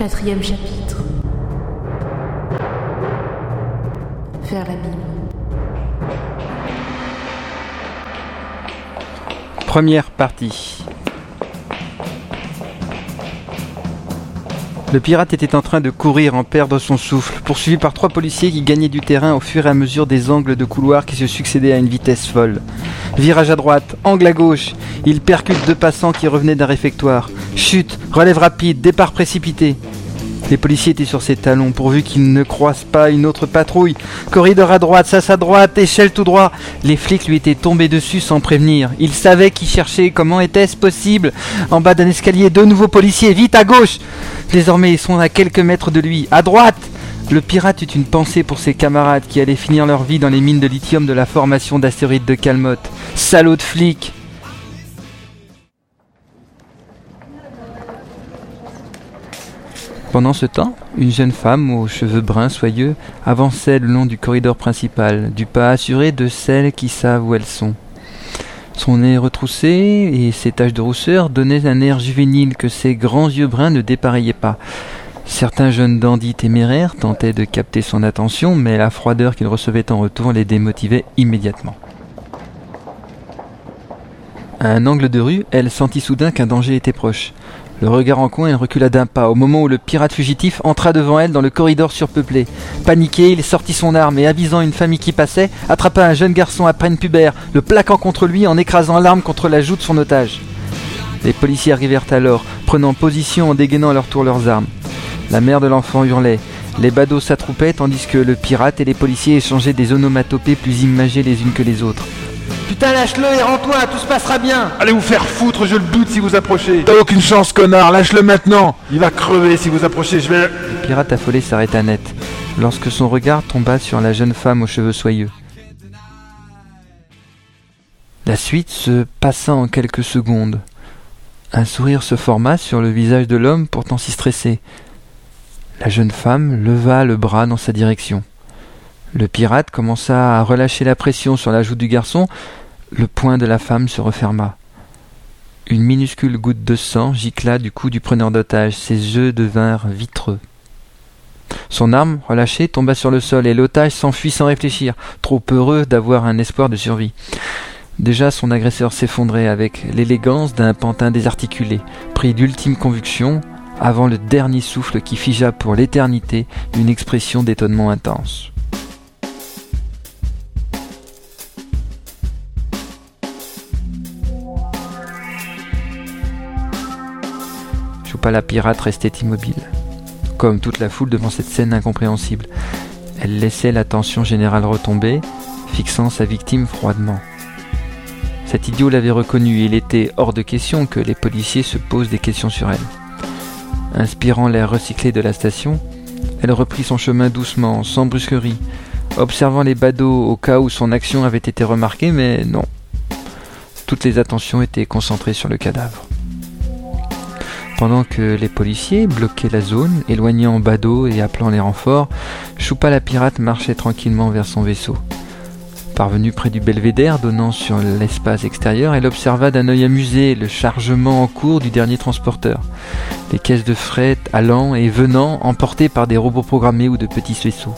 Quatrième chapitre. Faire la Bible. Première partie. Le pirate était en train de courir en perdre son souffle, poursuivi par trois policiers qui gagnaient du terrain au fur et à mesure des angles de couloir qui se succédaient à une vitesse folle. Virage à droite, angle à gauche, il percute deux passants qui revenaient d'un réfectoire. Chute, relève rapide, départ précipité. Les policiers étaient sur ses talons, pourvu qu'ils ne croisent pas une autre patrouille. Corridor à droite, sas à droite, échelle tout droit. Les flics lui étaient tombés dessus sans prévenir. Ils savaient qui cherchait, comment était-ce possible En bas d'un escalier, deux nouveaux policiers, vite à gauche Désormais, ils sont à quelques mètres de lui. À droite le pirate eut une pensée pour ses camarades qui allaient finir leur vie dans les mines de lithium de la formation d'astéroïdes de Calmotte. Salaud de flics Pendant ce temps, une jeune femme aux cheveux bruns soyeux avançait le long du corridor principal, du pas assuré de celles qui savent où elles sont. Son nez retroussé et ses taches de rousseur donnaient un air juvénile que ses grands yeux bruns ne dépareillaient pas. Certains jeunes dandys téméraires tentaient de capter son attention, mais la froideur qu'il recevait en retour les démotivait immédiatement. À un angle de rue, elle sentit soudain qu'un danger était proche. Le regard en coin, elle recula d'un pas, au moment où le pirate fugitif entra devant elle dans le corridor surpeuplé. Paniqué, il sortit son arme et, avisant une famille qui passait, attrapa un jeune garçon à peine pubère, le plaquant contre lui en écrasant l'arme contre la joue de son otage. Les policiers arrivèrent alors, prenant position en dégainant à leur tour leurs armes. La mère de l'enfant hurlait. Les badauds s'attroupaient tandis que le pirate et les policiers échangeaient des onomatopées plus imagées les unes que les autres. Putain, lâche-le et rends-toi, tout se passera bien Allez vous faire foutre, je le doute si vous approchez. T'as aucune chance, connard, lâche-le maintenant. Il va crever si vous approchez, je vais... Le pirate affolé s'arrêta net, lorsque son regard tomba sur la jeune femme aux cheveux soyeux. La suite se passa en quelques secondes. Un sourire se forma sur le visage de l'homme pourtant si stressé. La jeune femme leva le bras dans sa direction. Le pirate commença à relâcher la pression sur la joue du garçon, le poing de la femme se referma. Une minuscule goutte de sang gicla du cou du preneur d'otage, ses yeux devinrent vitreux. Son arme, relâchée, tomba sur le sol et l'otage s'enfuit sans réfléchir, trop heureux d'avoir un espoir de survie. Déjà son agresseur s'effondrait avec l'élégance d'un pantin désarticulé, pris d'ultime conviction, avant le dernier souffle qui figea pour l'éternité une expression d'étonnement intense. Choupa la pirate restait immobile, comme toute la foule devant cette scène incompréhensible. Elle laissait l'attention générale retomber, fixant sa victime froidement. Cet idiot l'avait reconnu et il était hors de question que les policiers se posent des questions sur elle. Inspirant l'air recyclé de la station, elle reprit son chemin doucement, sans brusquerie, observant les badauds au cas où son action avait été remarquée, mais non. Toutes les attentions étaient concentrées sur le cadavre. Pendant que les policiers bloquaient la zone, éloignant badauds et appelant les renforts, Choupa la pirate marchait tranquillement vers son vaisseau. Parvenue près du belvédère donnant sur l'espace extérieur, elle observa d'un œil amusé le chargement en cours du dernier transporteur. Les caisses de fret allant et venant, emportées par des robots programmés ou de petits vaisseaux.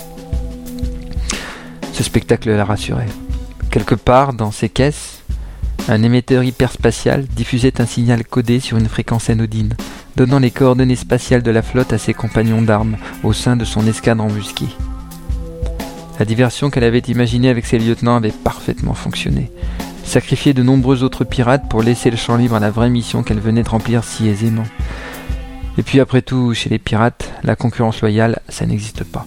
Ce spectacle la rassurait. Quelque part dans ces caisses, un émetteur hyperspatial diffusait un signal codé sur une fréquence anodine, donnant les coordonnées spatiales de la flotte à ses compagnons d'armes au sein de son escadre embusquée. La diversion qu'elle avait imaginée avec ses lieutenants avait parfaitement fonctionné. sacrifier de nombreux autres pirates pour laisser le champ libre à la vraie mission qu'elle venait de remplir si aisément. Et puis après tout, chez les pirates, la concurrence loyale, ça n'existe pas.